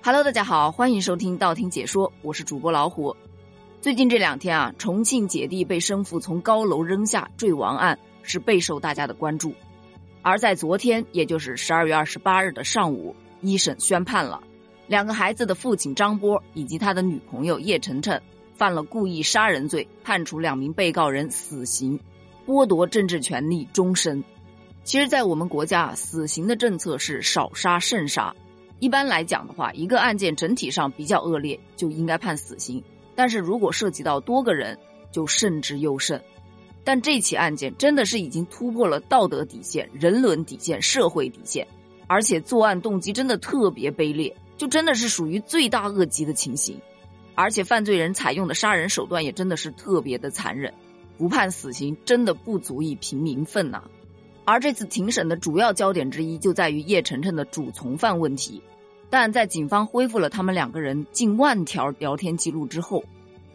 Hello，大家好，欢迎收听道听解说，我是主播老虎。最近这两天啊，重庆姐弟被生父从高楼扔下坠亡案是备受大家的关注。而在昨天，也就是十二月二十八日的上午，一审宣判了，两个孩子的父亲张波以及他的女朋友叶晨晨犯了故意杀人罪，判处两名被告人死刑，剥夺政治权利终身。其实，在我们国家，死刑的政策是少杀慎杀。一般来讲的话，一个案件整体上比较恶劣，就应该判死刑。但是如果涉及到多个人，就慎之又慎。但这起案件真的是已经突破了道德底线、人伦底线、社会底线，而且作案动机真的特别卑劣，就真的是属于罪大恶极的情形。而且犯罪人采用的杀人手段也真的是特别的残忍，不判死刑真的不足以平民愤呐。而这次庭审的主要焦点之一就在于叶晨晨的主从犯问题，但在警方恢复了他们两个人近万条聊天记录之后，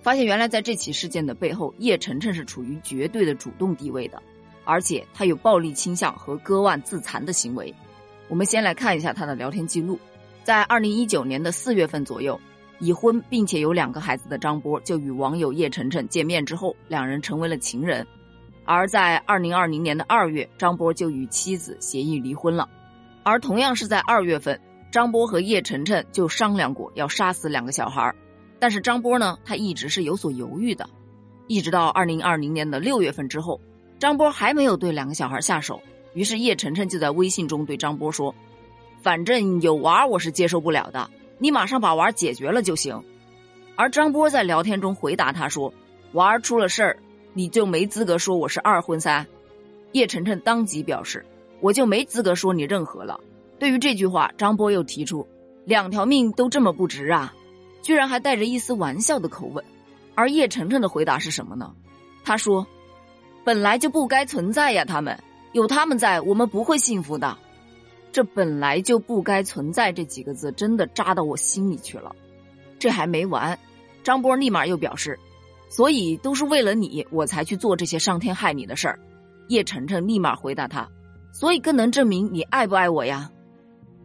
发现原来在这起事件的背后，叶晨晨是处于绝对的主动地位的，而且他有暴力倾向和割腕自残的行为。我们先来看一下他的聊天记录，在二零一九年的四月份左右，已婚并且有两个孩子的张波就与网友叶晨晨见面之后，两人成为了情人。而在二零二零年的二月，张波就与妻子协议离婚了。而同样是在二月份，张波和叶晨晨就商量过要杀死两个小孩，但是张波呢，他一直是有所犹豫的。一直到二零二零年的六月份之后，张波还没有对两个小孩下手，于是叶晨晨就在微信中对张波说：“反正有娃我是接受不了的，你马上把娃解决了就行。”而张波在聊天中回答他说：“娃出了事儿。”你就没资格说我是二婚三，叶晨晨当即表示，我就没资格说你任何了。对于这句话，张波又提出，两条命都这么不值啊，居然还带着一丝玩笑的口吻。而叶晨晨的回答是什么呢？他说，本来就不该存在呀，他们有他们在，我们不会幸福的。这本来就不该存在这几个字，真的扎到我心里去了。这还没完，张波立马又表示。所以都是为了你，我才去做这些伤天害理的事儿。叶晨晨立马回答他：“所以更能证明你爱不爱我呀？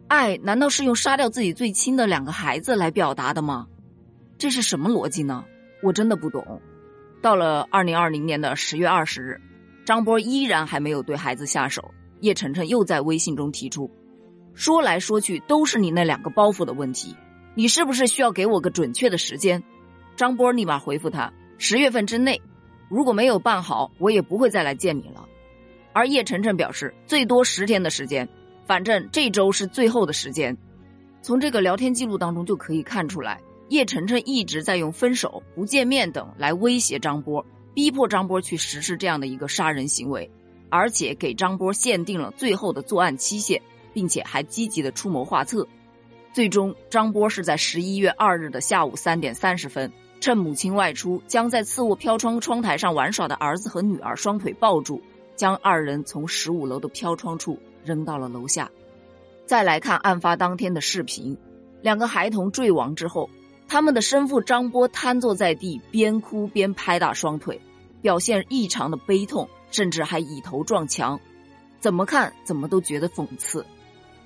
爱难道是用杀掉自己最亲的两个孩子来表达的吗？这是什么逻辑呢？我真的不懂。”到了二零二零年的十月二十日，张波依然还没有对孩子下手。叶晨晨又在微信中提出：“说来说去都是你那两个包袱的问题，你是不是需要给我个准确的时间？”张波立马回复他。十月份之内，如果没有办好，我也不会再来见你了。而叶晨晨表示，最多十天的时间，反正这周是最后的时间。从这个聊天记录当中就可以看出来，叶晨晨一直在用分手、不见面等来威胁张波，逼迫张波去实施这样的一个杀人行为，而且给张波限定了最后的作案期限，并且还积极的出谋划策。最终，张波是在十一月二日的下午三点三十分。趁母亲外出，将在次卧飘窗窗台上玩耍的儿子和女儿双腿抱住，将二人从十五楼的飘窗处扔到了楼下。再来看案发当天的视频，两个孩童坠亡之后，他们的生父张波瘫坐在地，边哭边拍打双腿，表现异常的悲痛，甚至还以头撞墙，怎么看怎么都觉得讽刺。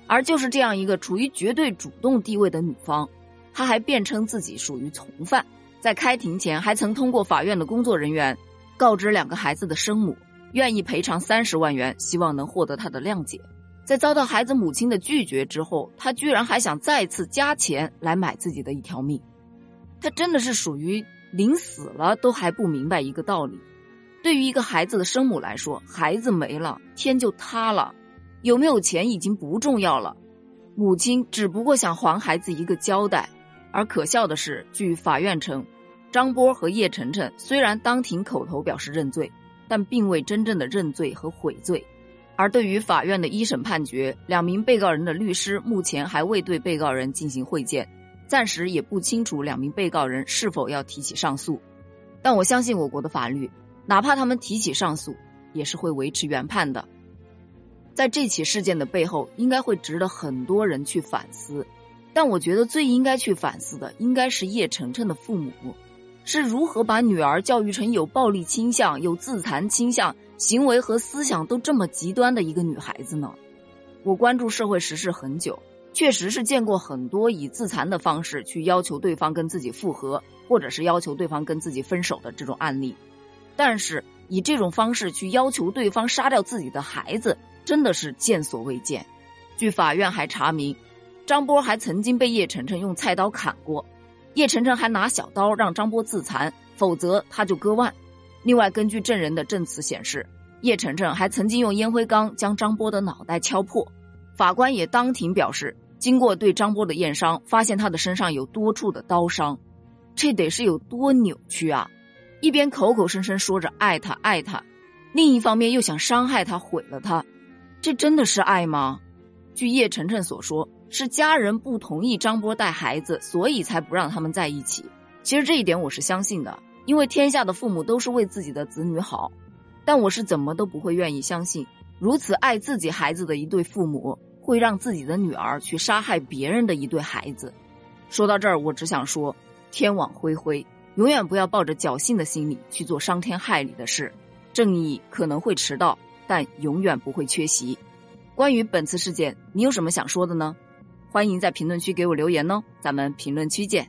而就是这样一个处于绝对主动地位的女方，她还辩称自己属于从犯。在开庭前，还曾通过法院的工作人员告知两个孩子的生母，愿意赔偿三十万元，希望能获得他的谅解。在遭到孩子母亲的拒绝之后，他居然还想再次加钱来买自己的一条命。他真的是属于临死了都还不明白一个道理：对于一个孩子的生母来说，孩子没了，天就塌了，有没有钱已经不重要了，母亲只不过想还孩子一个交代。而可笑的是，据法院称。张波和叶晨晨虽然当庭口头表示认罪，但并未真正的认罪和悔罪。而对于法院的一审判决，两名被告人的律师目前还未对被告人进行会见，暂时也不清楚两名被告人是否要提起上诉。但我相信我国的法律，哪怕他们提起上诉，也是会维持原判的。在这起事件的背后，应该会值得很多人去反思。但我觉得最应该去反思的，应该是叶晨晨的父母。是如何把女儿教育成有暴力倾向、有自残倾向、行为和思想都这么极端的一个女孩子呢？我关注社会时事很久，确实是见过很多以自残的方式去要求对方跟自己复合，或者是要求对方跟自己分手的这种案例。但是以这种方式去要求对方杀掉自己的孩子，真的是见所未见。据法院还查明，张波还曾经被叶晨晨用菜刀砍过，叶晨晨还拿小刀让张波自残，否则他就割腕。另外，根据证人的证词显示，叶晨晨还曾经用烟灰缸将张波的脑袋敲破。法官也当庭表示。经过对张波的验伤，发现他的身上有多处的刀伤，这得是有多扭曲啊！一边口口声声说着爱他爱他，另一方面又想伤害他毁了他，这真的是爱吗？据叶晨晨所说，是家人不同意张波带孩子，所以才不让他们在一起。其实这一点我是相信的，因为天下的父母都是为自己的子女好，但我是怎么都不会愿意相信，如此爱自己孩子的一对父母。会让自己的女儿去杀害别人的一对孩子。说到这儿，我只想说，天网恢恢，永远不要抱着侥幸的心理去做伤天害理的事。正义可能会迟到，但永远不会缺席。关于本次事件，你有什么想说的呢？欢迎在评论区给我留言哦，咱们评论区见。